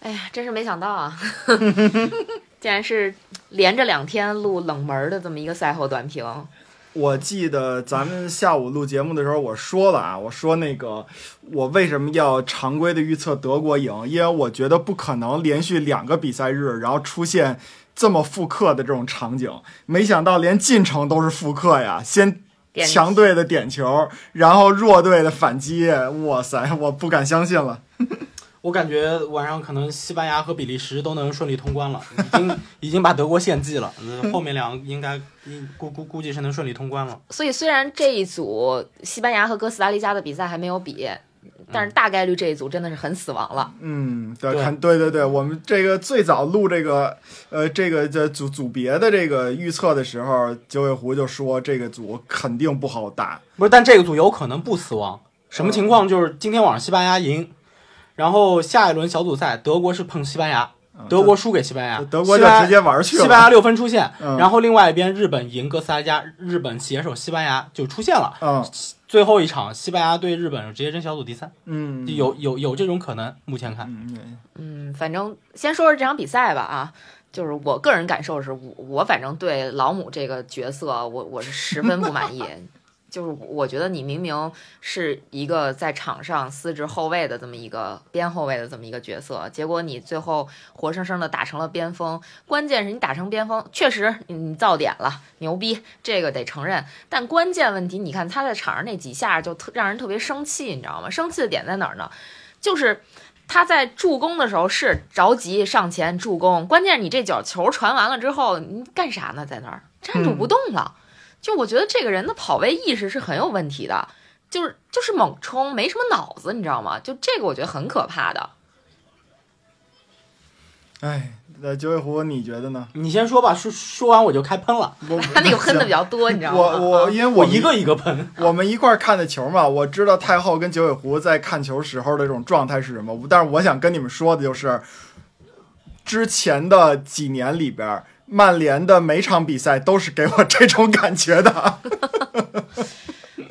哎呀，真是没想到啊！竟然是连着两天录冷门的这么一个赛后短评。我记得咱们下午录节目的时候，我说了啊，我说那个我为什么要常规的预测德国赢？因为我觉得不可能连续两个比赛日，然后出现这么复刻的这种场景。没想到连进程都是复刻呀！先强队的点球，然后弱队的反击，哇塞，我不敢相信了。我感觉晚上可能西班牙和比利时都能顺利通关了，已经已经把德国献祭了。后面两个应该估估估计是能顺利通关了。所以虽然这一组西班牙和哥斯达黎加的比赛还没有比，但是大概率这一组真的是很死亡了。嗯，对，对对对，我们这个最早录这个呃这个这组组别的这个预测的时候，九尾狐就说这个组肯定不好打。不是，但这个组有可能不死亡。什么情况？就是今天晚上西班牙赢。然后下一轮小组赛，德国是碰西班牙，德国输给西班牙，德国就直接玩去了。西班牙六分出线，然后另外一边日本赢哥斯达黎加，日本携手西班牙就出线了。嗯，最后一场西班牙对日本直接争小组第三。嗯，有有有这种可能，目前看。嗯，反正先说说这场比赛吧啊，就是我个人感受是我我反正对老姆这个角色，我我是十分不满意。就是我觉得你明明是一个在场上司职后卫的这么一个边后卫的这么一个角色，结果你最后活生生的打成了边锋。关键是你打成边锋，确实你造点了，牛逼，这个得承认。但关键问题，你看他在场上那几下就特让人特别生气，你知道吗？生气的点在哪儿呢？就是他在助攻的时候是着急上前助攻，关键你这脚球传完了之后，你干啥呢？在那儿站住不动了。就我觉得这个人的跑位意识是很有问题的，就是就是猛冲，没什么脑子，你知道吗？就这个我觉得很可怕的。哎，那九尾狐你觉得呢？你先说吧，说说完我就开喷了。他 那个喷的比较多，你知道吗？我我 因为我一个一个喷，我们一块看的球嘛，我知道太后跟九尾狐在看球时候的这种状态是什么。但是我想跟你们说的就是，之前的几年里边。曼联的每场比赛都是给我这种感觉的。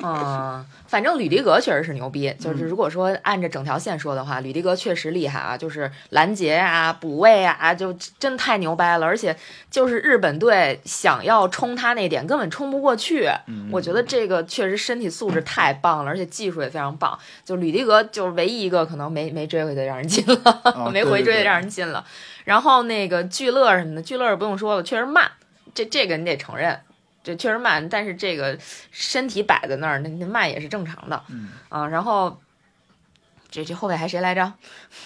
啊，反正吕迪格确实是牛逼。就是如果说按着整条线说的话，吕迪格确实厉害啊，就是拦截啊、补位啊，就真太牛掰了。而且就是日本队想要冲他那点，根本冲不过去。我觉得这个确实身体素质太棒了，而且技术也非常棒。就吕迪格就是唯一一个可能没没追回去让人进了，没回追让人进了。然后那个聚乐什么的，聚乐不用说了，确实慢，这这个你得承认，这确实慢。但是这个身体摆在那儿，那那慢也是正常的，嗯啊。然后这这后卫还谁来着？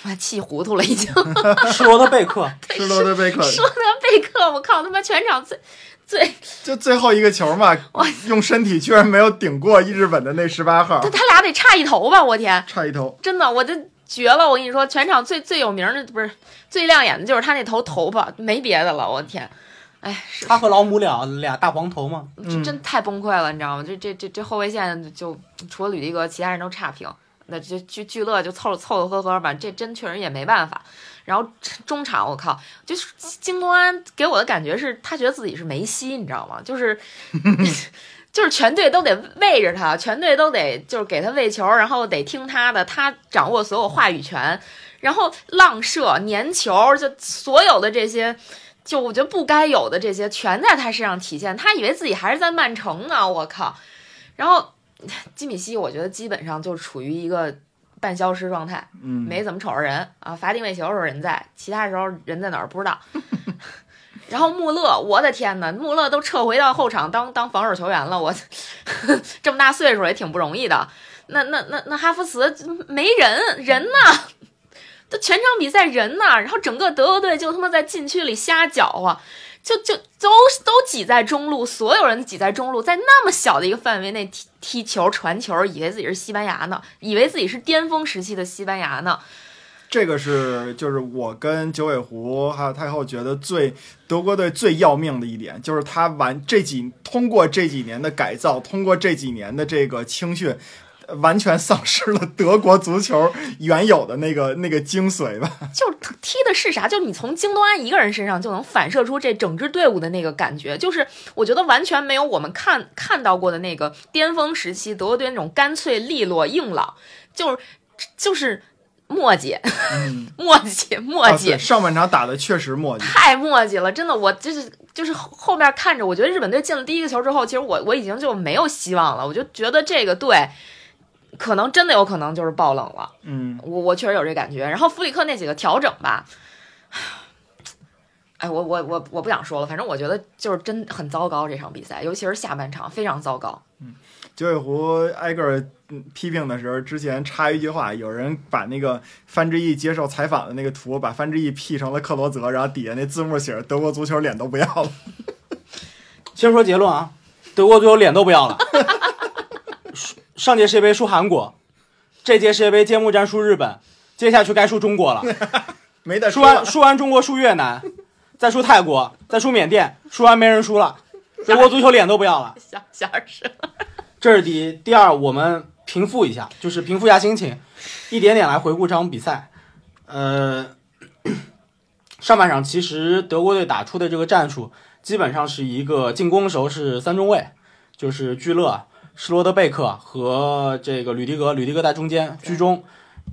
妈气糊涂了，已经。施罗德贝克，施罗德贝克，施罗德贝克，我靠，他妈全场最最就最后一个球嘛，用身体居然没有顶过日本的那十八号。他他俩得差一头吧？我天，差一头，真的，我这。绝了！我跟你说，全场最最有名的不是最亮眼的，就是他那头头发，没别的了。我天，哎，他和老母俩俩大黄头嘛，真太崩溃了，你知道吗？这这这这后卫线就除了吕迪格，其他人都差评。那就聚聚乐就凑凑凑合合吧，这真确实也没办法。然后中场，我靠，就是京东安给我的感觉是他觉得自己是梅西，你知道吗？就是。就是全队都得喂着他，全队都得就是给他喂球，然后得听他的，他掌握所有话语权，然后浪射、粘球，就所有的这些，就我觉得不该有的这些，全在他身上体现。他以为自己还是在曼城呢，我靠！然后基米希，我觉得基本上就处于一个半消失状态，嗯，没怎么瞅着人啊。罚定位球的时候人在，其他时候人在哪儿不知道。然后穆勒，我的天呐，穆勒都撤回到后场当当防守球员了，我 这么大岁数也挺不容易的。那那那那哈弗茨没人人呢，都全场比赛人呢，然后整个德国队就他妈在禁区里瞎搅和，就就都都挤在中路，所有人挤在中路，在那么小的一个范围内踢踢球传球，以为自己是西班牙呢，以为自己是巅峰时期的西班牙呢。这个是就是我跟九尾狐还有太后觉得最德国队最要命的一点，就是他完这几通过这几年的改造，通过这几年的这个青训，完全丧失了德国足球原有的那个 那个精髓吧。就踢的是啥？就你从京东安一个人身上就能反射出这整支队伍的那个感觉，就是我觉得完全没有我们看看到过的那个巅峰时期德国队那种干脆利落硬朗，就是就是。磨叽，嗯，磨叽，磨啊叽，上半场打的确实磨叽。太磨叽了，真的，我就是就是后后面看着，我觉得日本队进了第一个球之后，其实我我已经就没有希望了，我就觉得这个队可能真的有可能就是爆冷了，嗯，我我确实有这感觉。然后弗里克那几个调整吧，哎，我我我我不想说了，反正我觉得就是真很糟糕这场比赛，尤其是下半场非常糟糕。嗯九尾狐挨个儿嗯批评的时候，之前插一句话，有人把那个范志毅接受采访的那个图，把范志毅 P 成了克罗泽，然后底下那字幕写着“德国足球脸都不要了 先说结论啊，德国足球脸都不要了。输上届世界杯输韩国，这届世界杯揭幕战输日本，接下去该输中国了。”，没得说输完。输完中国输越南，再输泰国，再输缅甸，输完没人输了。德国足球脸都不要了。小小点声，这是第一，第二，我们平复一下，就是平复一下心情，一点点来回顾这场比赛。呃，上半场其实德国队打出的这个战术，基本上是一个进攻时候是三中卫，就是聚勒、施罗德贝克和这个吕迪格，吕迪格在中间居中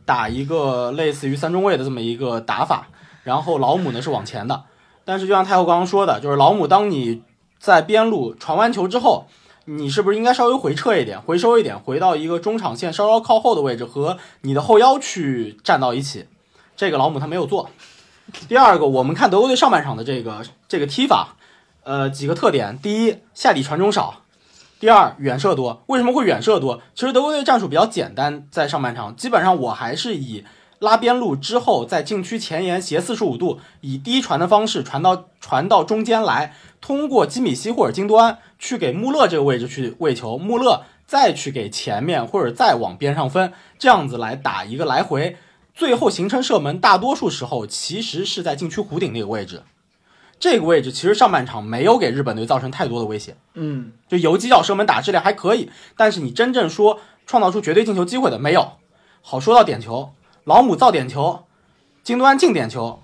打一个类似于三中卫的这么一个打法，然后老姆呢是往前的。但是就像太后刚刚说的，就是老姆当你在边路传完球之后，你是不是应该稍微回撤一点，回收一点，回到一个中场线稍稍靠后的位置，和你的后腰去站到一起？这个老姆他没有做。第二个，我们看德国队上半场的这个这个踢法，呃，几个特点：第一，下底传中少；第二，远射多。为什么会远射多？其实德国队战术比较简单，在上半场基本上我还是以拉边路之后，在禁区前沿斜四十五度，以低传的方式传到传到中间来，通过基米希或者金多安去给穆勒这个位置去喂球，穆勒再去给前面或者再往边上分，这样子来打一个来回，最后形成射门，大多数时候其实是在禁区弧顶那个位置。这个位置其实上半场没有给日本队造成太多的威胁，嗯，就游击角射门打质量还可以，但是你真正说创造出绝对进球机会的没有。好，说到点球，老姆造点球，金端进点球。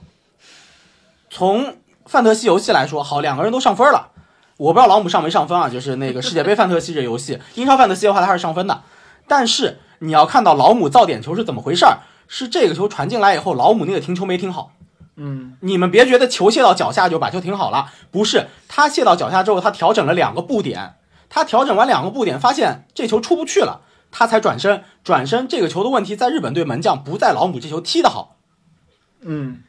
从范特西游戏来说，好，两个人都上分了。我不知道老姆上没上分啊，就是那个世界杯范特西这游戏，英超范特西的话他是上分的。但是你要看到老姆造点球是怎么回事儿，是这个球传进来以后，老姆那个停球没停好。嗯，你们别觉得球卸到脚下就把球停好了，不是，他卸到脚下之后，他调整了两个步点，他调整完两个步点，发现这球出不去了，他才转身，转身这个球的问题在日本队门将，不在老姆这球踢得好，嗯，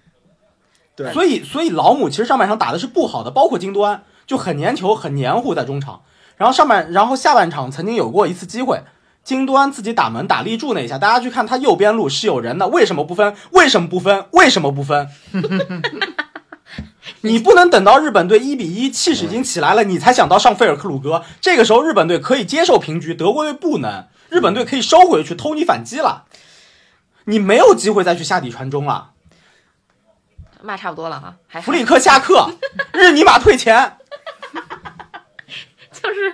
对，所以所以老姆其实上半场打的是不好的，包括金端就很粘球，很黏糊在中场，然后上半然后下半场曾经有过一次机会。金端自己打门打立柱那一下，大家去看他右边路是有人的，为什么不分？为什么不分？为什么不分？你不能等到日本队一比一，气势已经起来了，你才想到上费尔克鲁格。这个时候日本队可以接受平局，德国队不能，日本队可以收回去偷你反击了。你没有机会再去下底传中了。骂差不多了哈，还弗里克下课，日尼玛退钱。就是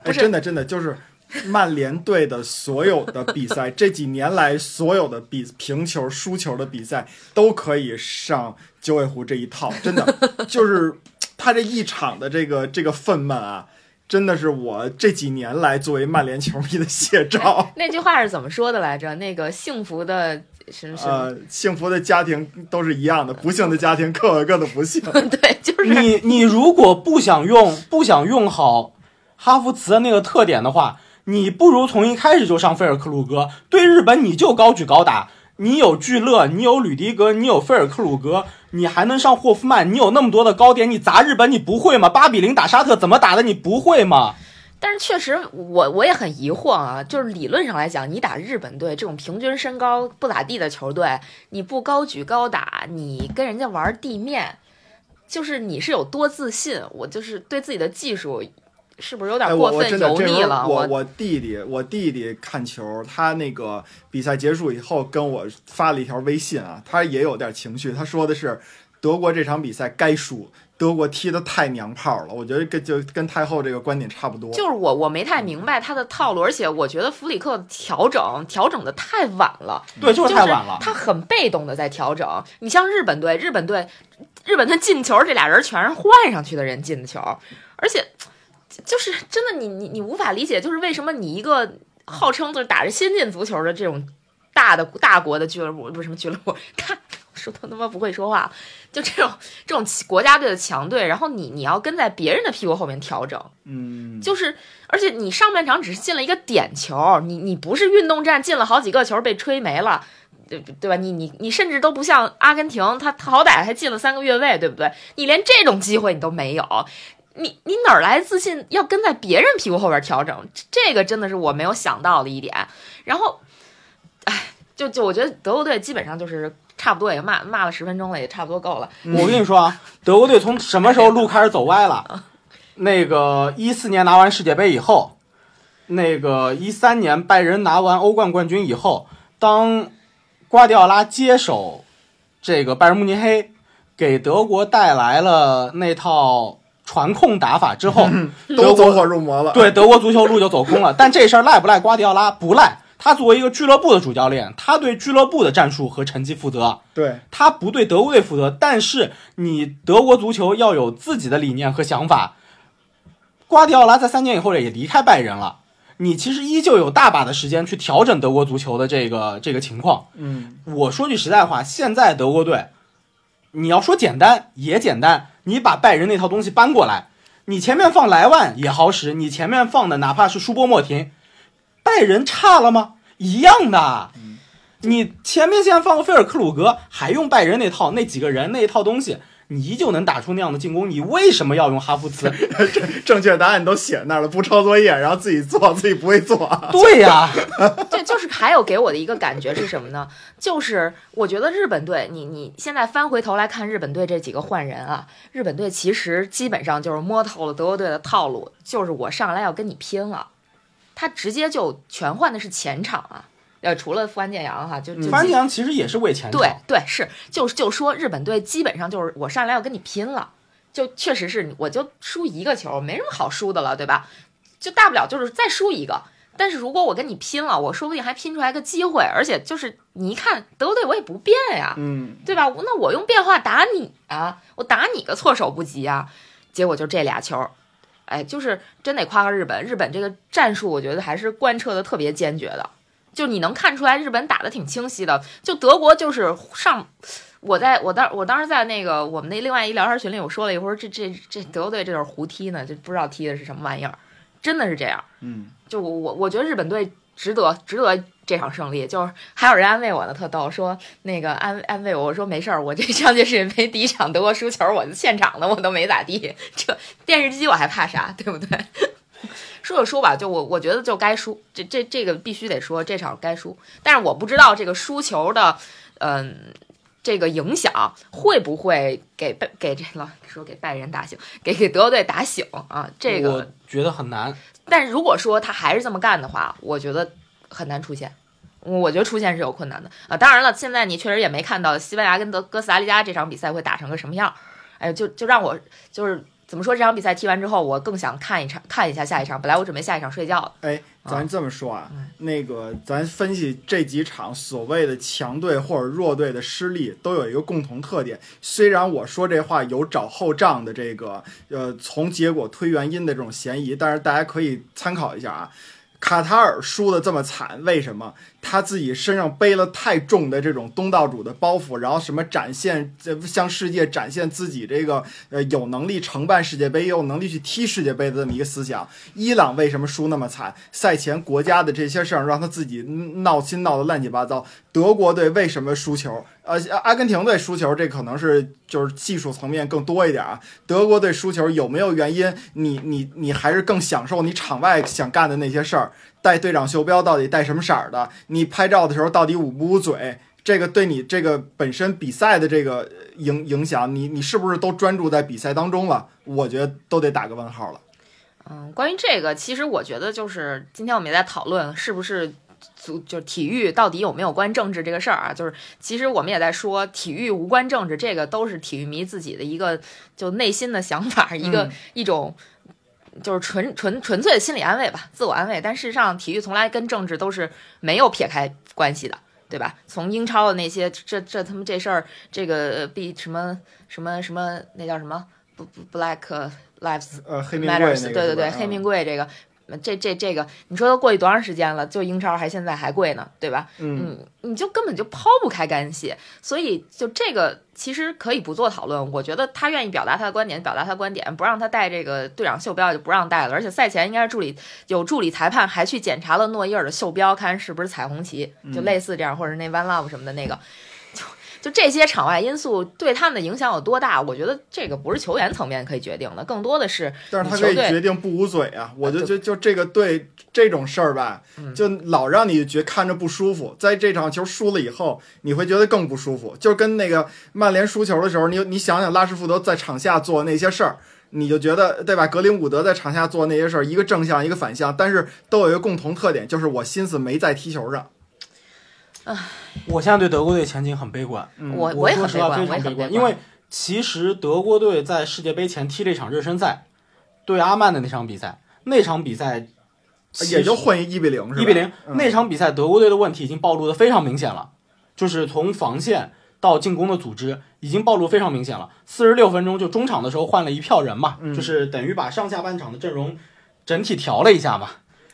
哎，不是真的真的就是 曼联队的所有的比赛，这几年来所有的比平球、输球的比赛都可以上九尾狐这一套，真的 就是他这一场的这个这个愤懑啊，真的是我这几年来作为曼联球迷的写照。那句话是怎么说的来着？那个幸福的什么什么？呃，幸福的家庭都是一样的，不幸的家庭各有各的不幸。对，就是你你如果不想用不想用好哈弗茨的那个特点的话，你不如从一开始就上菲尔克鲁格。对日本你就高举高打，你有聚勒，你有吕迪格，你有菲尔克鲁格，你还能上霍夫曼，你有那么多的高点，你砸日本你不会吗？八比零打沙特怎么打的你不会吗？但是确实我我也很疑惑啊，就是理论上来讲，你打日本队这种平均身高不咋地的球队，你不高举高打，你跟人家玩地面，就是你是有多自信？我就是对自己的技术是不是有哎，点过分油腻了？我我弟弟，我弟弟看球，他那个比赛结束以后跟我发了一条微信啊，他也有点情绪，他说的是德国这场比赛该输，德国踢的太娘炮了。我觉得跟就跟太后这个观点差不多。就是我我没太明白他的套路，而且我觉得弗里克调整调整的太晚了。对，就是太晚了。他很被动的在调整。你像日本队，日本队，日本他进球，这俩人全是换上去的人进的球，而且就是真的你，你你无法理解，就是为什么你一个号称就是打着先进足球的这种大的大国的俱乐部，不是什么俱乐部，看 说他他妈不会说话，就这种这种国家队的强队，然后你你要跟在别人的屁股后面调整，嗯，就是而且你上半场只是进了一个点球，你你不是运动战进了好几个球被吹没了。对对吧？你你你甚至都不像阿根廷，他他好歹还进了三个越位，对不对？你连这种机会你都没有，你你哪儿来自信要跟在别人屁股后边调整？这个真的是我没有想到的一点。然后，哎，就就我觉得德国队基本上就是差不多也骂骂了十分钟了，也差不多够了。我跟你说啊，德国队从什么时候路开始走歪了？那个一四年拿完世界杯以后，那个一三年拜仁拿完欧冠冠军以后，当瓜迪奥拉接手这个拜仁慕尼黑，给德国带来了那套传控打法之后，都走火入魔了。对德国足球路就走空了。但这事儿赖不赖瓜迪奥拉？不赖。他作为一个俱乐部的主教练，他对俱乐部的战术和成绩负责，对，他不对德国队负责。但是你德国足球要有自己的理念和想法。瓜迪奥拉在三年以后也离开拜仁了，你其实依旧有大把的时间去调整德国足球的这个这个情况。嗯，我说句实在话，现在德国队，你要说简单也简单，你把拜仁那套东西搬过来，你前面放莱万也好使，你前面放的哪怕是舒波莫廷，拜仁差了吗？一样的。你前面现在放个菲尔克鲁格，还用拜仁那套那几个人那一套东西，你依旧能打出那样的进攻，你为什么要用哈弗茨？正确答案都写那儿了，不抄作业，然后自己做，自己不会做。对呀，这就是还有给我的一个感觉是什么呢？就是我觉得日本队，你你现在翻回头来看日本队这几个换人啊，日本队其实基本上就是摸透了德国队的套路，就是我上来要跟你拼了，他直接就全换的是前场啊，呃，除了富安健洋哈，就就范阳其实也是为前。对对是，就就说日本队基本上就是我上来要跟你拼了，就确实是我就输一个球，没什么好输的了，对吧？就大不了就是再输一个。但是如果我跟你拼了，我说不定还拼出来个机会，而且就是你一看德国队我也不变呀，嗯，对吧？那我用变化打你啊，我打你个措手不及啊！结果就这俩球，哎，就是真得夸夸日本，日本这个战术我觉得还是贯彻的特别坚决的，就你能看出来日本打的挺清晰的，就德国就是上。我在我当我当时在那个我们那另外一聊天群里，我说了一会儿，这这这德国队这就是胡踢呢，就不知道踢的是什么玩意儿，真的是这样。嗯，就我我我觉得日本队值得值得这场胜利，就是还有人安慰我呢，特逗，说那个安安慰我，我说没事儿，我这上届世界杯第一场德国输球，我现场的我都没咋地，这电视机我还怕啥，对不对？说就输吧，就我我觉得就该输，这这这个必须得说，这场该输，但是我不知道这个输球的，嗯。这个影响会不会给拜给这老说给拜仁打醒，给给德国队打醒啊？这个我个觉得很难。但是如果说他还是这么干的话，我觉得很难出现。我觉得出现是有困难的啊。当然了，现在你确实也没看到西班牙跟德哥斯达黎加这场比赛会打成个什么样。哎，就就让我就是怎么说，这场比赛踢完之后，我更想看一场看一下下一场。本来我准备下一场睡觉的。哎，咱这么说啊，嗯那个咱分析这几场所谓的强队或者弱队的失利，都有一个共同特点。虽然我说这话有找后账的这个呃从结果推原因的这种嫌疑，但是大家可以参考一下啊。卡塔尔输的这么惨，为什么？他自己身上背了太重的这种东道主的包袱，然后什么展现，呃向世界展现自己这个呃有能力承办世界杯，也有能力去踢世界杯的这么一个思想。伊朗为什么输那么惨？赛前国家的这些事儿让他自己闹心闹得乱七八糟。德国队为什么输球？呃，阿根廷队输球，这可能是就是技术层面更多一点啊。德国队输球有没有原因？你你你还是更享受你场外想干的那些事儿。戴队长袖标到底带什么色儿的？你拍照的时候到底捂不捂嘴？这个对你这个本身比赛的这个影影响，你你是不是都专注在比赛当中了？我觉得都得打个问号了。嗯，关于这个，其实我觉得就是今天我们也在讨论，是不是足就是体育到底有没有关政治这个事儿啊？就是其实我们也在说，体育无关政治，这个都是体育迷自己的一个就内心的想法，一个、嗯一种。就是纯纯纯粹的心理安慰吧，自我安慰。但事实上，体育从来跟政治都是没有撇开关系的，对吧？从英超的那些这这他们这事儿，这个比什么什么什么那叫什么不不 Black Lives 呃，黑命贵那 Matters，个对对对，黑名贵这个这这这个，你说都过去多长时间了？就英超还现在还贵呢，对吧？嗯，你就根本就抛不开干系，所以就这个其实可以不做讨论。我觉得他愿意表达他的观点，表达他的观点，不让他带这个队长袖标就不让带了。而且赛前应该是助理有助理裁判还去检查了诺伊尔的袖标，看是不是彩虹旗，就类似这样，或者那 One Love 什么的那个。就这些场外因素对他们的影响有多大？我觉得这个不是球员层面可以决定的，更多的是但是他可以决定不捂嘴啊！我就就觉就这个对这种事儿吧，嗯就老让你觉看着不舒服。在这场球输了以后，你会觉得更不舒服。就跟那个曼联输球的时候，你你想想拉什福德在场下做那些事儿，你就觉得对吧？格林伍德在场下做那些事儿，一个正向一个反向，但是都有一个共同特点，就是我心思没在踢球上。我现在对德国队前景很悲观。嗯我我也很悲观，说实话非我也很悲常悲观，因为其实德国队在世界杯前踢了一场热身赛，对阿曼的那场比赛，那场比赛也就换一比零是吧？一比零、嗯那场比赛，德国队的问题已经暴露的非常明显了，就是从防线到进攻的组织已经暴露非常明显了。四十六分钟就中场的时候换了一票人嘛，嗯就是等于把上下半场的阵容整体调了一下嘛。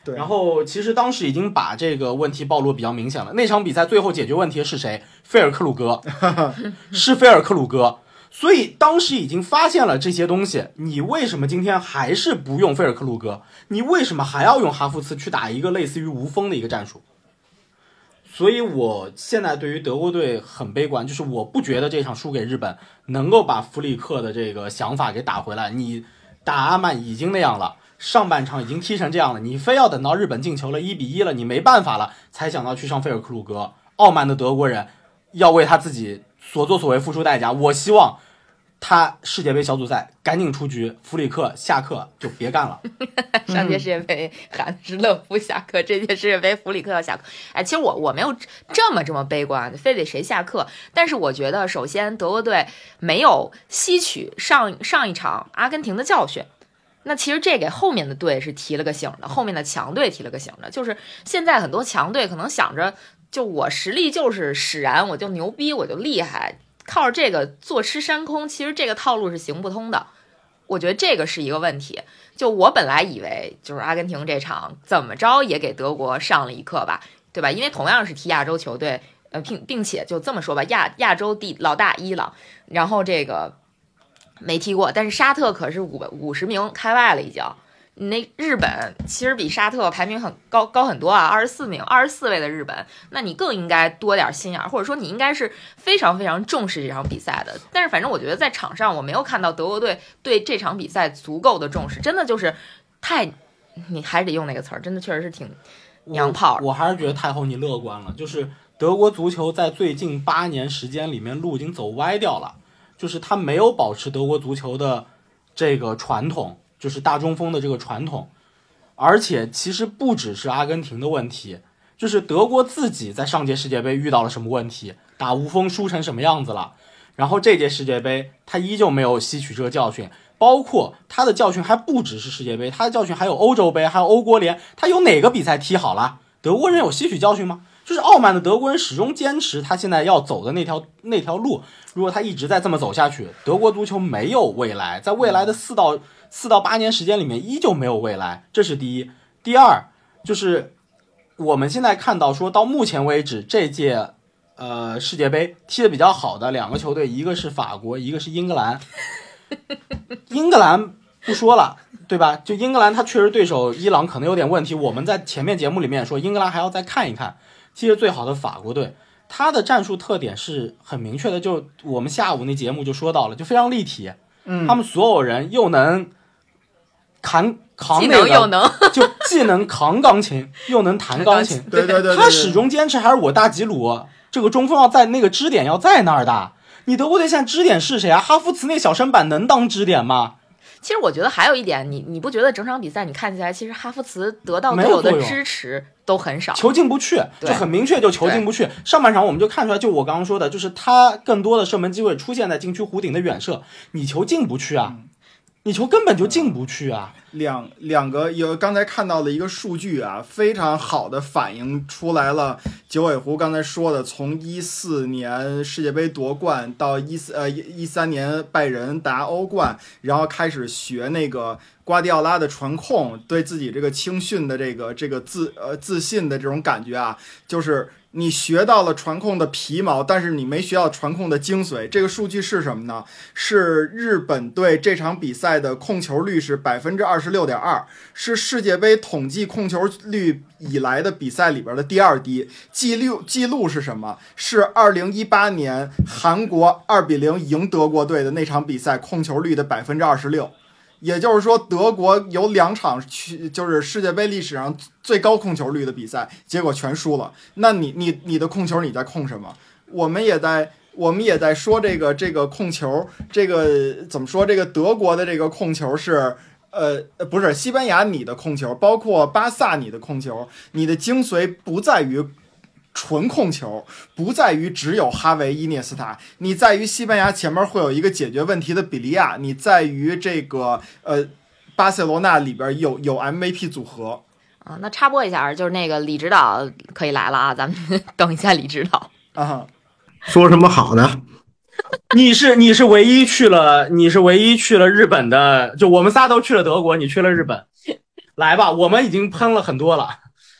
对然后其实当时已经把这个问题暴露比较明显了。那场比赛最后解决问题的是谁？菲尔克鲁格，是菲尔克鲁格。所以当时已经发现了这些东西，你为什么今天还是不用菲尔克鲁格？你为什么还要用哈弗茨去打一个类似于无锋的一个战术？所以我现在对于德国队很悲观，就是我不觉得这场输给日本能够把弗里克的这个想法给打回来。你打阿曼已经那样了，上半场已经踢成这样了，你非要等到日本进球了，一比一了，你没办法了，才想到去上费尔克鲁格。傲慢的德国人要为他自己所作所为付出代价。我希望他世界杯小组赛赶紧出局，弗里克下课就别干了。上届世界杯韩斯勒夫下课，这届世界杯弗里克要下课。哎，其实我我没有这么这么悲观，非得谁下课。但是我觉得，首先德国队没有吸取上上一场阿根廷的教训。那其实这给后面的队是提了个醒的，后面的强队提了个醒的，就是现在很多强队可能想着，就我实力就是使然，我就牛逼，我就厉害，靠着这个坐吃山空，其实这个套路是行不通的。我觉得这个是一个问题。就我本来以为就是阿根廷这场怎么着也给德国上了一课吧，对吧？因为同样是踢亚洲球队，呃，并并且就这么说吧，亚亚洲第老大伊朗，然后这个没踢过，但是沙特可是五五十名开外了已经。你那日本其实比沙特排名很高高很多啊，二十四名，二十四位的日本，那你更应该多点心眼，或者说你应该是非常非常重视这场比赛的。但是反正我觉得在场上我没有看到德国队对这场比赛足够的重视，真的就是太，你还得用那个词儿，真的确实是挺娘炮我。我还是觉得太后你乐观了，就是德国足球在最近八年时间里面路已经走歪掉了，就是他没有保持德国足球的这个传统，就是大中锋的这个传统，而且其实不只是阿根廷的问题，就是德国自己在上届世界杯遇到了什么问题，打无锋输成什么样子了，然后这届世界杯他依旧没有吸取这个教训。包括他的教训还不只是世界杯，他的教训还有欧洲杯，还有欧国联，他有哪个比赛踢好了？德国人有吸取教训吗？就是傲慢的德国人始终坚持他现在要走的那条那条路。如果他一直在这么走下去，德国足球没有未来，在未来的四到四到八年时间里面依旧没有未来。这是第一。第二就是我们现在看到，说到目前为止这届呃世界杯踢得比较好的两个球队，一个是法国，一个是英格兰。英格兰不说了，对吧？就英格兰，他确实对手伊朗可能有点问题。我们在前面节目里面说，英格兰还要再看一看。踢得最好的法国队，他的战术特点是很明确的，就我们下午那节目就说到了，就非常立体。嗯他们所有人又能扛扛那个，又能，就既能扛钢琴，又能弹钢琴。对对对，对他始终坚持还是我大吉鲁这个中锋要在那个支点要在那儿的。你德国队现在支点是谁啊？哈弗茨那小身板能当支点吗？其实我觉得还有一点，你你不觉得整场比赛你看起来，其实哈弗茨得到没队友的支持都很少。球进不去，就很明确，就球进不去。上半场我们就看出来，就我刚刚说的，就是他更多的射门机会出现在禁区弧顶的远射，你球进不去啊，你球根本就进不去啊。两两个有刚才看到的一个数据啊，非常好的反映出来了。九尾狐刚才说的，从一四年世界杯夺冠到一四呃一三年拜仁拿欧冠，然后开始学那个瓜迪奥拉的传控，对自己这个青训的这个这个自呃自信的这种感觉啊，就是。你学到了传控的皮毛，但是你没学到传控的精髓。这个数据是什么呢？是日本队这场比赛的控球率是百分之二十六点二，是世界杯统计控球率以来的比赛里边的第二低。记录记录是什么？是二零一八年韩国二比零赢德国队的那场比赛控球率的百分之二十六。也就是说，德国有两场去，就是世界杯历史上最高控球率的比赛，结果全输了。那你你你的控球你在控什么？我们也在我们也在说这个这个控球，这个怎么说？这个德国的这个控球是呃不是西班牙你的控球，包括巴萨你的控球，你的精髓不在于。纯控球不在于只有哈维、伊涅斯塔，你在于西班牙前面会有一个解决问题的比利亚，你在于这个呃巴塞罗那里边有有 MVP 组合啊。那插播一下，就是那个李指导可以来了啊，咱们等一下李指导啊，说什么好呢？你是你是唯一去了，你是唯一去了日本的，就我们仨都去了德国，你去了日本，来吧，我们已经喷了很多了。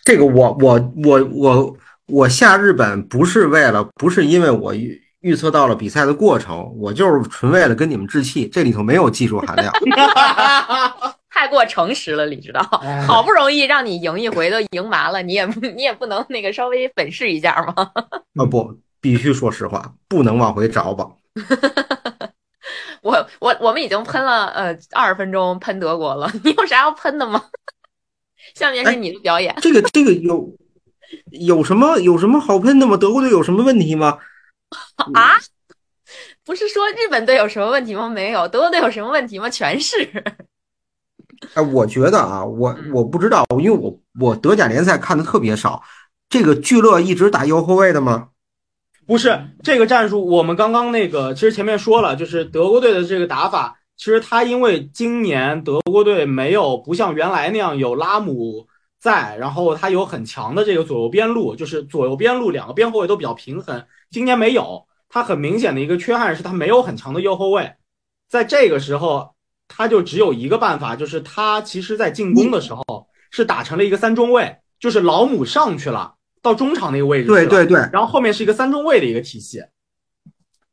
这个我我我我。我下日本不是为了，不是因为我预预测到了比赛的过程，我就是纯为了跟你们置气，这里头没有技术含量。太过诚实了，你知道，好不容易让你赢一回都赢麻了，你也你也不能那个稍微粉饰一下吗？啊不，必须说实话，不能往回找吧。我我我们已经喷了呃二十分钟喷德国了，你有啥要喷的吗？下面是你的表演。这个这个有。有什么有什么好喷的吗？德国队有什么问题吗？啊，不是说日本队有什么问题吗？没有，德国队有什么问题吗？全是。哎，我觉得啊，我我不知道，因为我我德甲联赛看的特别少。这个聚乐一直打右后卫的吗？不是，这个战术我们刚刚那个其实前面说了，就是德国队的这个打法，其实他因为今年德国队没有不像原来那样有拉姆。在，然后他有很强的这个左右边路，就是左右边路两个边后卫都比较平衡。今年没有，他很明显的一个缺憾是他没有很强的右后卫。在这个时候，他就只有一个办法，就是他其实在进攻的时候是打成了一个三中卫，就是老姆上去了到中场那个位置，对对对，然后后面是一个三中卫的一个体系。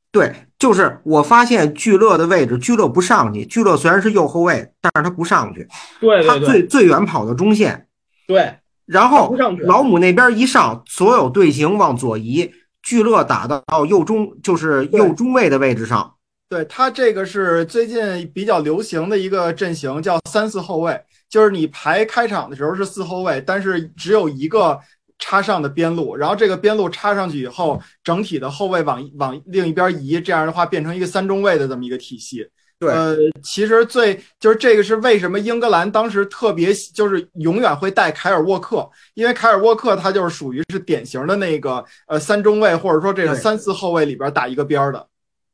对，就是我发现聚乐的位置，聚乐不上去，聚乐虽然是右后卫，但是他不上去，对，他最最远跑到中线。对，然后老母那边一上，所有队形往左移，聚乐打到右中，就是右中卫的位置上。对他这个是最近比较流行的一个阵型，叫三四后卫，就是你排开场的时候是四后卫，但是只有一个插上的边路，然后这个边路插上去以后，整体的后卫往往另一边移，这样的话变成一个三中卫的这么一个体系。呃，其实最就是这个是为什么英格兰当时特别就是永远会带凯尔沃克，因为凯尔沃克他就是属于是典型的那个呃三中卫或者说这个三四后卫里边打一个边儿的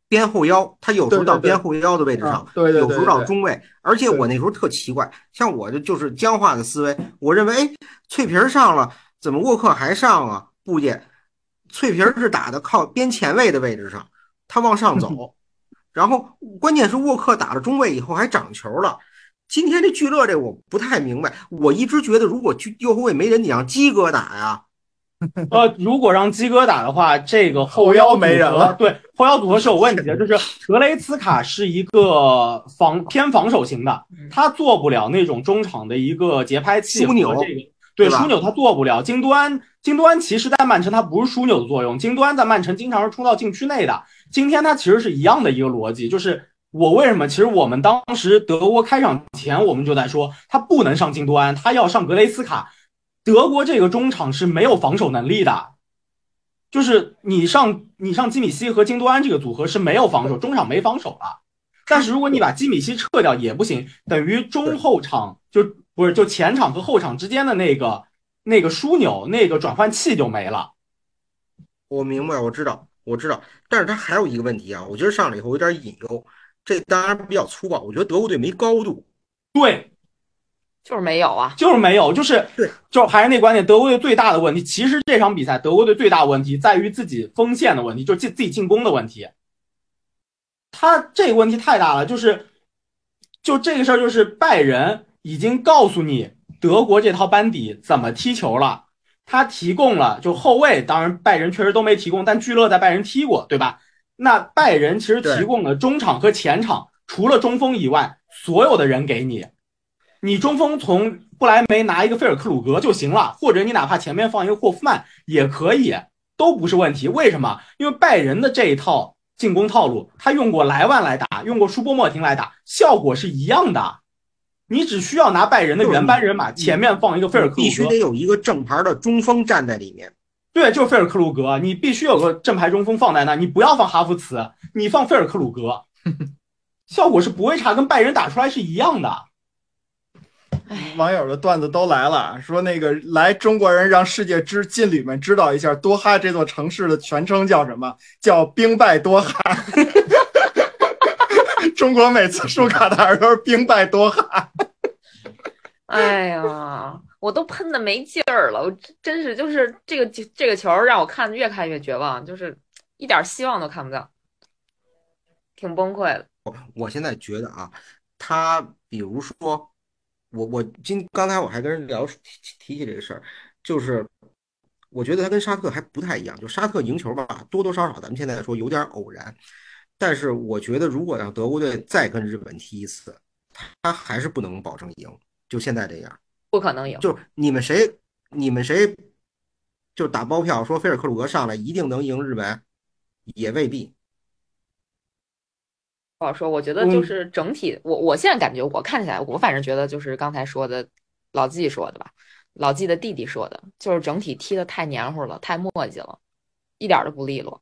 边后腰，他有时候到边后腰的位置上，对对对，有时候到中卫。而且我那时候特奇怪，像我这就是僵化的思维，我认为哎，脆皮上了，怎么沃克还上啊？不介，脆皮是打的靠边前卫的位置上，他往上走。然后关键是沃克打了中卫以后还长球了。今天这聚乐这我不太明白，我一直觉得如果右后卫没人，你让基哥打呀。呃，如果让基哥打的话，这个后腰没人了。对，后腰组合是有问题的，就是格雷茨卡是一个防偏防守型的，他做不了那种中场的一个节拍器枢纽。这个对枢纽他做不了。京多安，京多安其实在曼城他不是枢纽的作用，京多安在曼城经常是冲到禁区内的。今天它其实是一样的一个逻辑，就是我为什么？其实我们当时德国开场前我们就在说，他不能上金多安，他要上格雷斯卡。德国这个中场是没有防守能力的，就是你上你上基米希和金多安这个组合是没有防守，中场没防守了。但是如果你把基米希撤掉也不行，等于中后场就不是就前场和后场之间的那个那个枢纽那个转换器就没了。我明白，我知道。我知道，但是他还有一个问题啊，我觉得上来以后有点隐忧。这当然比较粗暴，我觉得德国队没高度。对，就是没有啊。就是没有，就是对，就还是那观点，德国队最大的问题，其实这场比赛德国队最大的问题在于自己锋线的问题，就是自自己进攻的问题。他这个问题太大了，就是就这个事儿，就是拜仁已经告诉你德国这套班底怎么踢球了，他提供了就后卫，当然拜仁确实都没提供，但聚勒在拜仁踢过，对吧？那拜仁其实提供了中场和前场，除了中锋以外，所有的人给你。你中锋从布莱梅拿一个菲尔克鲁格就行了，或者你哪怕前面放一个霍夫曼也可以，都不是问题。为什么？因为拜仁的这一套进攻套路，他用过莱万来打，用过舒波莫廷来打，效果是一样的。你只需要拿拜仁的原班人马，前面放一个菲尔克鲁格必须得，有一个正牌的中锋站在里面。对，就是菲尔克鲁格，你必须有个正牌中锋放在那，你不要放哈弗茨，你放菲尔克鲁格，效果是不会差，跟拜仁打出来是一样的。网友的段子都来了，说那个来中国人让世界知劲旅们知道一下多哈这座城市的全称叫什么？叫兵败多哈。中国每次输卡塔尔都是兵败多哈。哎呀，我都喷的没劲儿了，我真是就是这个这个球让我看越看越绝望，就是一点希望都看不到，挺崩溃的。我我现在觉得啊，他比如说，我我今刚才我还跟人聊提提起这个事儿，就是我觉得他跟沙特还不太一样，就沙特赢球吧，多多少少咱们现在说有点偶然，但是我觉得如果让德国队再跟日本踢一次，他还是不能保证赢，就现在这样，不可能赢，就是你们谁你们谁就打包票说菲尔克鲁格上来一定能赢日本，也未必。不好说。我觉得就是整体，我我现在感觉我看起来，我反正觉得就是刚才说的老纪说的吧，老纪的弟弟说的，就是整体踢的太黏糊了，太磨叽了，一点都不利落。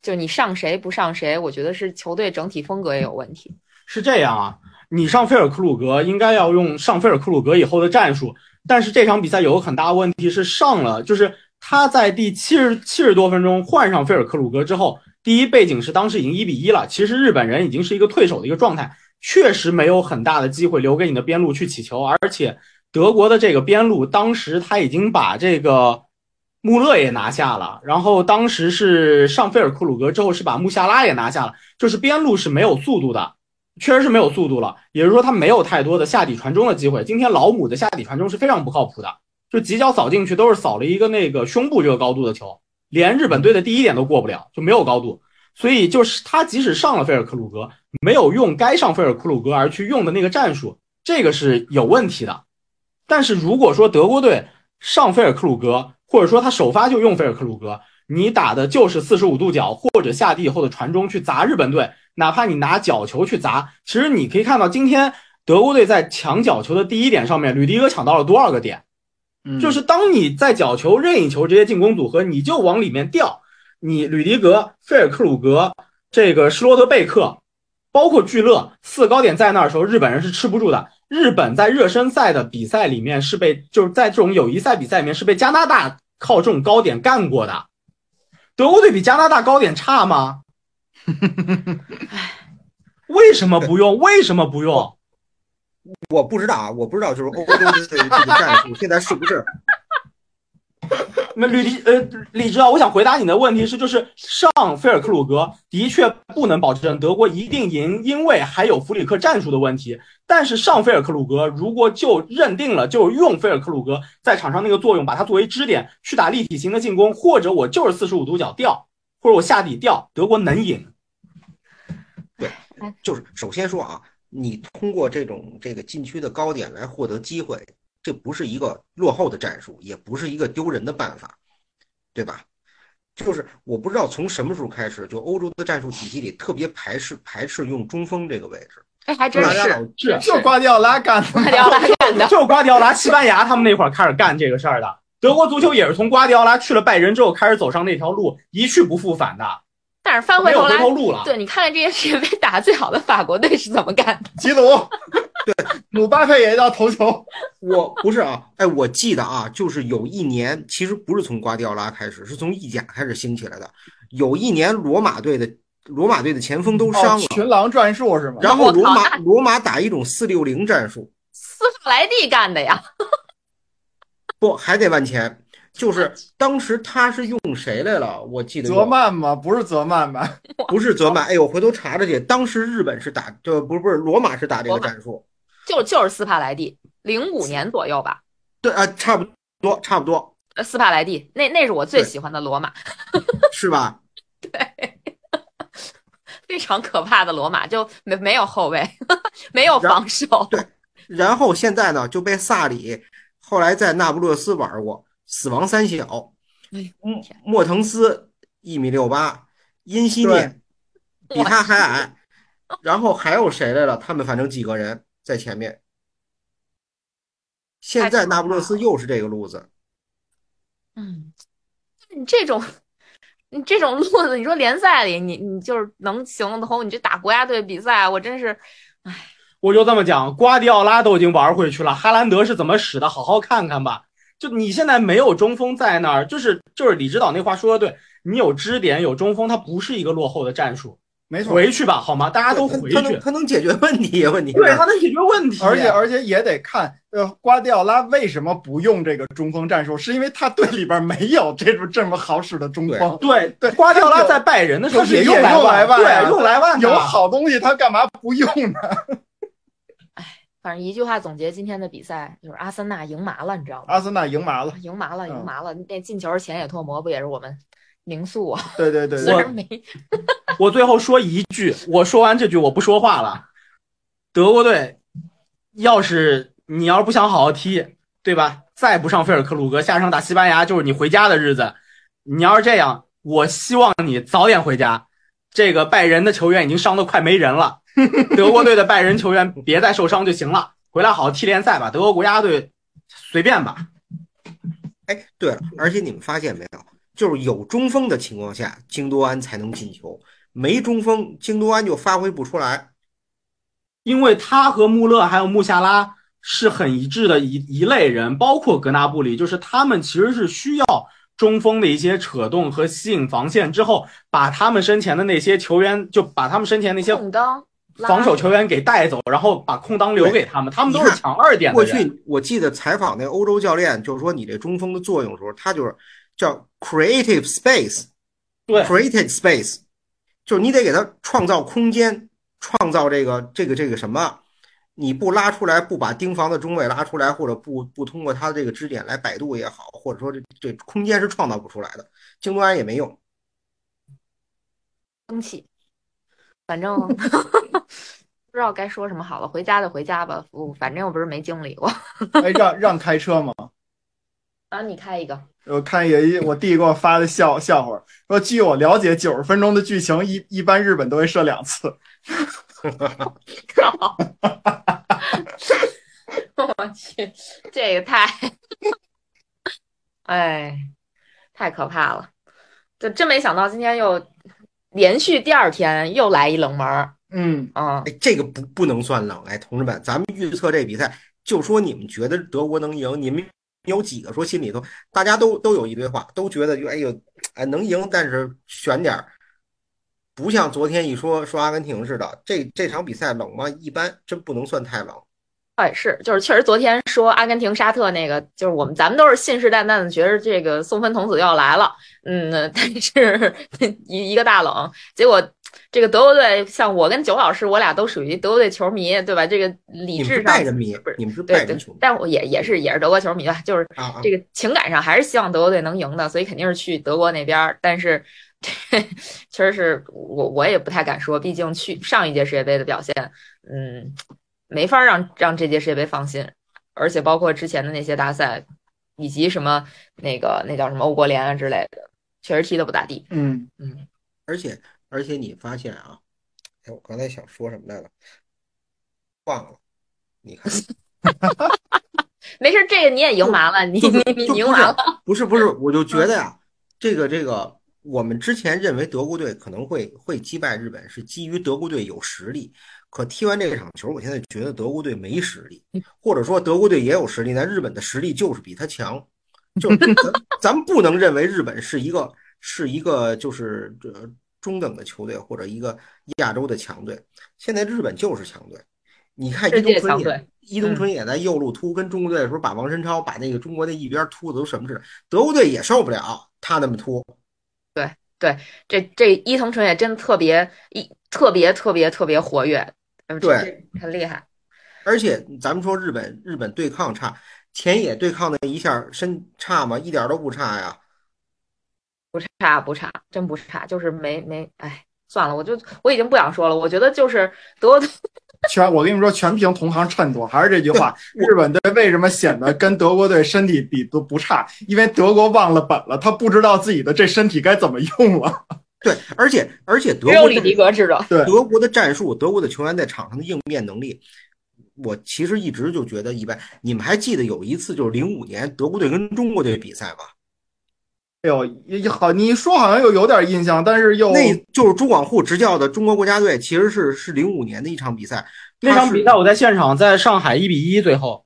就你上谁不上谁，我觉得是球队整体风格也有问题。是这样啊，你上菲尔克鲁格应该要用上菲尔克鲁格以后的战术，但是这场比赛有个很大问题是上了，就是他在第七十七十多分钟换上菲尔克鲁格之后，第一背景是当时已经一比一了，其实日本人已经是一个退守的一个状态，确实没有很大的机会留给你的边路去起球，而且德国的这个边路当时他已经把这个穆勒也拿下了，然后当时是上菲尔克鲁格之后是把穆夏拉也拿下了，就是边路是没有速度的。确实是没有速度了，也就是说他没有太多的下底传中的机会。今天老姆的下底传中是非常不靠谱的，就几脚扫进去都是扫了一个那个胸部这个高度的球，连日本队的第一点都过不了，就没有高度。所以就是他即使上了菲尔克鲁格，没有用该上菲尔克鲁格而去用的那个战术，这个是有问题的。但是如果说德国队上菲尔克鲁格，或者说他首发就用菲尔克鲁格，你打的就是四十五度角或者下地以后的传中去砸日本队。哪怕你拿角球去砸，其实你可以看到，今天德国队在抢角球的第一点上面，吕迪格抢到了多少个点？就是当你在角球、任意球这些进攻组合，你就往里面掉。你吕迪格、费尔克鲁格、这个施罗德贝克，包括聚勒四高点在那儿的时候，日本人是吃不住的。日本在热身赛的比赛里面是被，就是在这种友谊赛比赛里面是被加拿大靠这种高点干过的。德国队比加拿大高点差吗？唉，为什么不用？为什么不用？我不知道啊，我不知道，就是欧洲的这个战术现在是不是？那吕迪呃，李指导，我想回答你的问题是，就是上菲尔克鲁格的确不能保证德国一定赢，因为还有弗里克战术的问题。但是上菲尔克鲁格如果就认定了就用菲尔克鲁格在场上那个作用，把它作为支点去打立体型的进攻，或者我就是四十五度角掉，或者我下底掉，德国能赢。对，就是首先说啊，你通过这种这个禁区的高点来获得机会，这不是一个落后的战术，也不是一个丢人的办法，对吧？就是我不知道从什么时候开始，就欧洲的战术体系里特别排斥排斥用中锋这个位置。哎，还真是，是就瓜迪奥拉干的，瓜迪奥拉干的，就瓜迪奥拉，西班牙他们那会儿开始干这个事儿的。德国足球也是从瓜迪奥拉去了拜仁之后开始走上那条路，一去不复返的。但是翻回头来，回头路了。对，你看看这些世界杯打的最好的法国队是怎么干的？吉鲁，对，姆巴佩也要头球。我不是啊，哎，我记得啊，就是有一年，其实不是从瓜迪奥拉开始，是从意甲开始兴起来的。有一年，罗马队的罗马队的前锋都伤了，群狼战术是吗？然后罗马罗马打一种四六零战术，四莱蒂干的呀。不还得万钱？就是当时他是用谁来了？我记得泽曼吗？不是泽曼吧？不是泽曼。哎呦，回头查查去。当时日本是打，就不是不是罗马是打这个战术，就就是斯帕莱蒂，零五年左右吧。对啊，差不多差不多。呃，斯帕莱蒂，那那是我最喜欢的罗马，是吧？对，非常可怕的罗马，就没没有后卫，没有防守。对，然后现在呢就被萨里。后来在那不勒斯玩过，死亡三小，嗯莫腾斯一米六八，因西涅比他还矮，然后还有谁来了？他们反正几个人在前面。现在那不勒斯又是这个路子。嗯，你这种，你这种路子，你说联赛里你你就是能行得通，你这打国家队比赛，我真是，唉。我就这么讲，瓜迪奥拉都已经玩回去了，哈兰德是怎么使的？好好看看吧。就你现在没有中锋在那儿，就是就是李指导那话说的对，你有支点有中锋，他不是一个落后的战术。没错，回去吧，好吗？大家都回去。他能他能解决问题，问题对，他能解决问题。而且而且也得看，呃，瓜迪奥拉为什么不用这个中锋战术？是因为他队里边没有这种这么好使的中锋。对对，瓜迪奥拉在拜仁的时候也用莱万，对，用莱万有好东西，他干嘛不用呢？反正一句话总结今天的比赛，就是阿森纳赢麻了，你知道吗？阿森纳赢麻了，赢麻了，赢麻了。那进球前也脱模不也是我们名宿啊？对对对，虽然没。我最后说一句，我说完这句我不说话了。德国队，要是你要是不想好好踢，对吧？再不上菲尔克鲁格，下场打西班牙就是你回家的日子。你要是这样，我希望你早点回家。这个拜仁的球员已经伤得快没人了。德国队的拜仁球员别再受伤就行了，回来好好踢联赛吧。德国国家队随便吧。哎，对了，而且你们发现没有，就是有中锋的情况下，京多安才能进球；没中锋，京多安就发挥不出来。因为他和穆勒还有穆夏拉是很一致的一一类人，包括格纳布里，就是他们其实是需要中锋的一些扯动和吸引防线之后，把他们身前的那些球员，就把他们身前那些。防守球员给带走，然后把空当留给他们，他们都是抢二点的。过去我记得采访那欧洲教练，就是说你这中锋的作用的时候，他就是叫 creative space，对，creative space，就是你得给他创造空间，创造这个这个这个什么，你不拉出来，不把盯防的中卫拉出来，或者不不通过他的这个支点来摆渡也好，或者说这这空间是创造不出来的。京多安也没用，生气。反正不 知道该说什么好了，回家就回家吧。我反正又不是没经历过。哎，让让开车吗？啊，你开一个。我看有一我弟给我发的笑笑话，说据我了解，九十分钟的剧情一一般日本都会设两次。靠！我去，这个太……哎，太可怕了！就真没想到今天又。连续第二天又来一冷门儿，嗯啊，这个不不能算冷哎，同志们，咱们预测这比赛，就说你们觉得德国能赢，你们有几个说心里头，大家都都有一堆话，都觉得就哎呦哎能赢，但是选点儿，不像昨天一说说阿根廷似的，这这场比赛冷吗？一般，真不能算太冷。哎，是，就是确实，昨天说阿根廷沙特那个，就是我们咱们都是信誓旦旦的觉得这个送分童子要来了，嗯，但是 一一个大冷，结果这个德国队，像我跟九老师，我俩都属于德国队球迷，对吧？这个理智上拜仁迷不是你们是拜仁球迷，但我也也是也是德国球迷吧，就是这个情感上还是希望德国队能赢的，所以肯定是去德国那边。但是 确实是我我也不太敢说，毕竟去上一届世界杯的表现，嗯。没法让让这届世界杯放心，而且包括之前的那些大赛，以及什么那个那叫什么欧国联啊之类的，确实踢的不咋地。嗯嗯，而且而且你发现啊，哎，我刚才想说什么来了，忘了。你看，没事，这个你也赢麻了，你你你赢麻了。不是不是，我就觉得呀，这个这个，我们之前认为德国队可能会会击败日本，是基于德国队有实力。可踢完这场球，我现在觉得德国队没实力，或者说德国队也有实力，但日本的实力就是比他强。就咱咱不能认为日本是一个是一个就是呃中等的球队或者一个亚洲的强队。现在日本就是强队。你看伊东纯也，伊藤纯也在右路突，跟中国队的时候把王申超把那个中国那一边突的都什么似的，德国队也受不了他那么突。对对这这伊藤纯也真的特别一特别特别特别活跃，嗯对，很厉害。而且咱们说日本日本对抗差，田野对抗那一下身差吗？一点都不差呀。不差不差，真不差，就是没没，哎，算了，我就我已经不想说了。我觉得就是德国，全我跟你们说，全凭同行衬托。还是这句话，日本队为什么显得跟德国队身体比都不差？因为德国忘了本了，他不知道自己的这身体该怎么用了。对，而且而且德只有国里迪格知道。对德国的战术，德国的球员在场上的应变能力，我其实一直就觉得一般。你们还记得有一次就是零五年德国队跟中国队比赛吗？哎呦，也好，你说好像又有点印象，但是又那就是朱广沪执教的中国国家队，其实是是零五年的一场比赛。那场比赛我在现场，在上海一比一，最后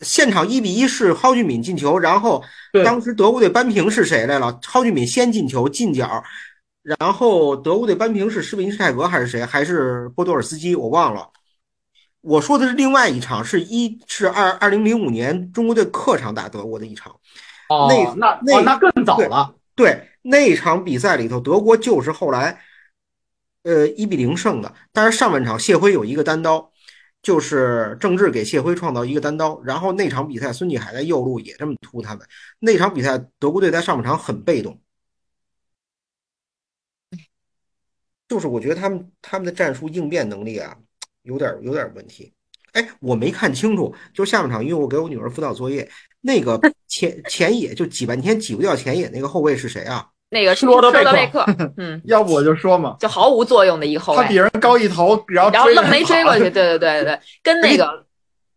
现场一比一是蒿俊闵进球，然后对当时德国队扳平是谁来了？蒿俊闵先进球进角，然后德国队扳平是施韦因施泰格还是谁？还是波多尔斯基？我忘了。我说的是另外一场，是一是二二零零五年中国队客场打德国的一场。哦，那那那哦那更早了，对，那场比赛里头，德国就是后来，呃，一比零胜的。但是上半场谢辉有一个单刀，就是郑智给谢辉创造一个单刀。然后那场比赛，孙继海在右路也这么突他们。那场比赛，德国队在上半场很被动，就是我觉得他们他们的战术应变能力啊，有点有点问题。哎，我没看清楚，就下半场，因为我给我女儿辅导作业，那个 前前野就挤半天挤不掉前野那个后卫是谁啊？那个是罗德贝克贝克，嗯，要不我就说嘛，就毫无作用的一个后卫，他比人高一头，然后然后愣没追过去。对对对对对，跟那个，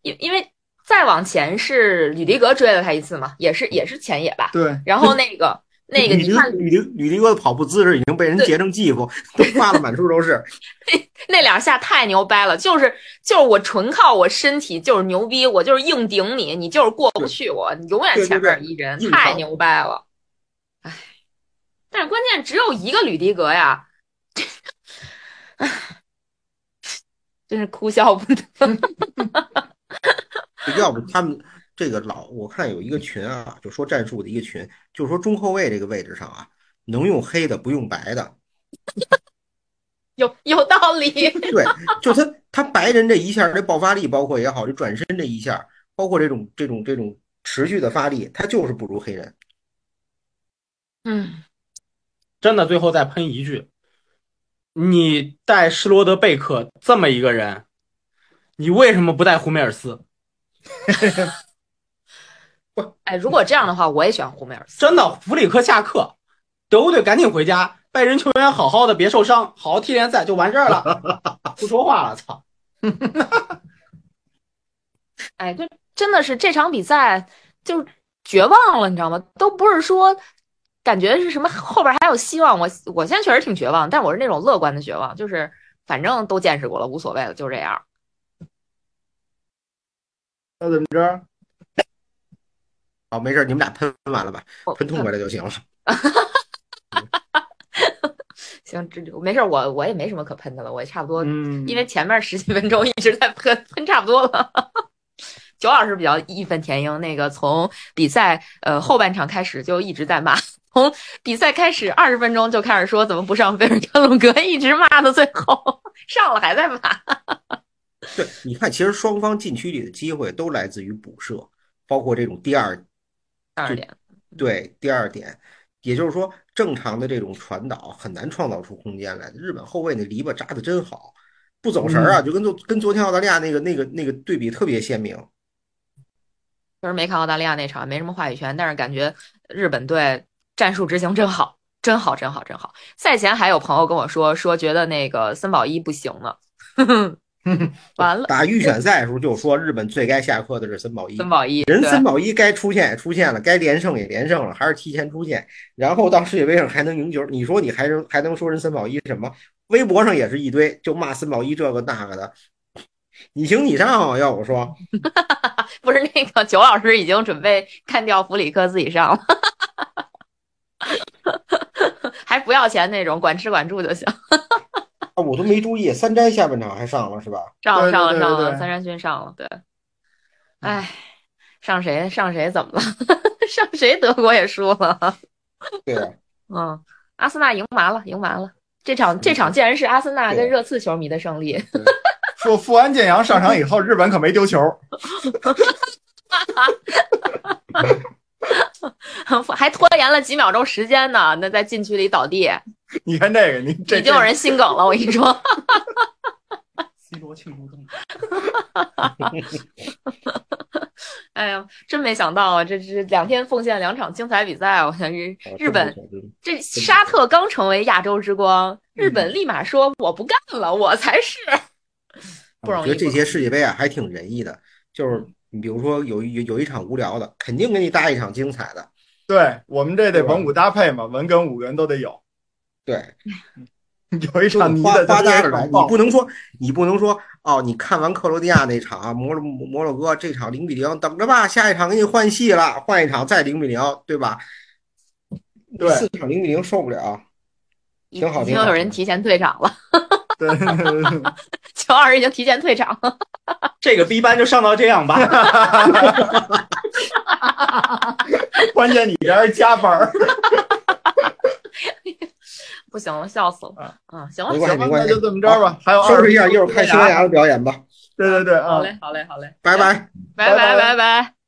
因因为再往前是吕迪格追了他一次嘛，也是也是前野吧。对，然后那个那个你看吕迪吕迪哥的跑步姿势已经被人截成记过，都发的满处都是。那两下太牛掰了，就是就是我纯靠我身体就是牛逼，我就是硬顶你，你就是过不去我，你永远前面一人，硬太牛掰了。唉，但是关键只有一个吕迪格呀，唉，真是哭笑不得。要不他们这个老，我看有一个群啊，就说战术的一个群，就说中后卫这个位置上啊，能用黑的不用白的。有有道理，对，就他他白人这一下，这爆发力，包括也好，这转身这一下，包括这种这种这种持续的发力，他就是不如黑人。嗯，真的最后再喷一句，你带施罗德贝克这么一个人，你为什么不带胡梅尔斯？哎，如果这样的话，我也选胡梅尔斯。真的，弗里克下课，德国队赶紧回家，拜仁球员好好的，别受伤，好好踢联赛就完事儿了。不说话了，操！哎，就真的是这场比赛就绝望了，你知道吗？都不是说感觉是什么后边还有希望，我我现在确实挺绝望，但我是那种乐观的绝望，就是反正都见识过了，无所谓了，就这样。那怎么着？好，没事儿，你们俩喷完了吧？喷痛快了就行了。行，这就没事儿，我我也没什么可喷的了，我也差不多，嗯，因为前面十几分钟一直在喷，喷差不多了。九老师比较义愤填膺，那个从比赛呃后半场开始就一直在骂，从比赛开始二十分钟就开始说怎么不上菲尔克鲁格，一直骂到最后，上了还在骂。对，你看，其实双方禁区里的机会都来自于补射，包括这种第二二点，对，第二点，也就是说，正常的这种传导很难创造出空间来。日本后卫那篱笆扎的真好，不走神儿啊，就跟昨跟昨天澳大利亚那个那个那个对比特别鲜明。确实没看澳大利亚那场，没什么话语权，但是感觉日本队战术执行真好，真好，真好，真好。赛前还有朋友跟我说，说觉得那个森保一不行呢，完了，打预选赛的时候就说日本最该下课的是森保一，森保一，人森保一该出现也出现了，该连胜也连胜了，还是提前出现，然后到世界杯上还能赢球，你说你还能还能说人森保一什么？微博上也是一堆，就骂森保一这个那个的，你行你上啊！要我说，不是那个九老师已经准备干掉弗里克自己上了，还不要钱那种，管吃管住就行。我都没注意，三斋下半场还上了是吧？上了上了上了，三山勋上了，对。哎，上谁上谁怎么了？上谁德国也输了。对啊，嗯，阿森纳赢麻了，赢麻了。这场这场竟然是阿森纳跟热刺球迷的胜利。说富安健洋上场以后，日本可没丢球。还拖延了几秒钟时间呢，那在禁区里倒地，你看这个，你这已经有人心梗了。我跟你说，C 罗庆祝动 哎呀，真没想到啊！这这两天奉献两场精彩比赛，我想日日本这沙特刚成为亚洲之光，日本立马说我不干了，我才是不容易。我觉得这些世界杯啊还挺仁义的，就是你比如说有有有一场无聊的，肯定给你搭一场精彩的。对我们这得文武搭配嘛，文跟武个人都得有。对，有一场泥花的你不不能说你不能说哦，你看完克罗地亚那场摩洛摩洛哥这场零比零，等着吧，下一场给你换戏了，换一场再零比零，对吧？对四场零比零受不了。挺好已经有人提前退场了，对乔二已经提前退场了。这个 B 班就上到这样吧。关键你这还是加班儿。不行了，笑死了啊！啊，行了行吧，没关系那就这么着吧。还有收拾一下，20一会儿看西班牙的表演吧。对对对啊好，嘞，好嘞，好嘞。拜拜拜拜拜拜。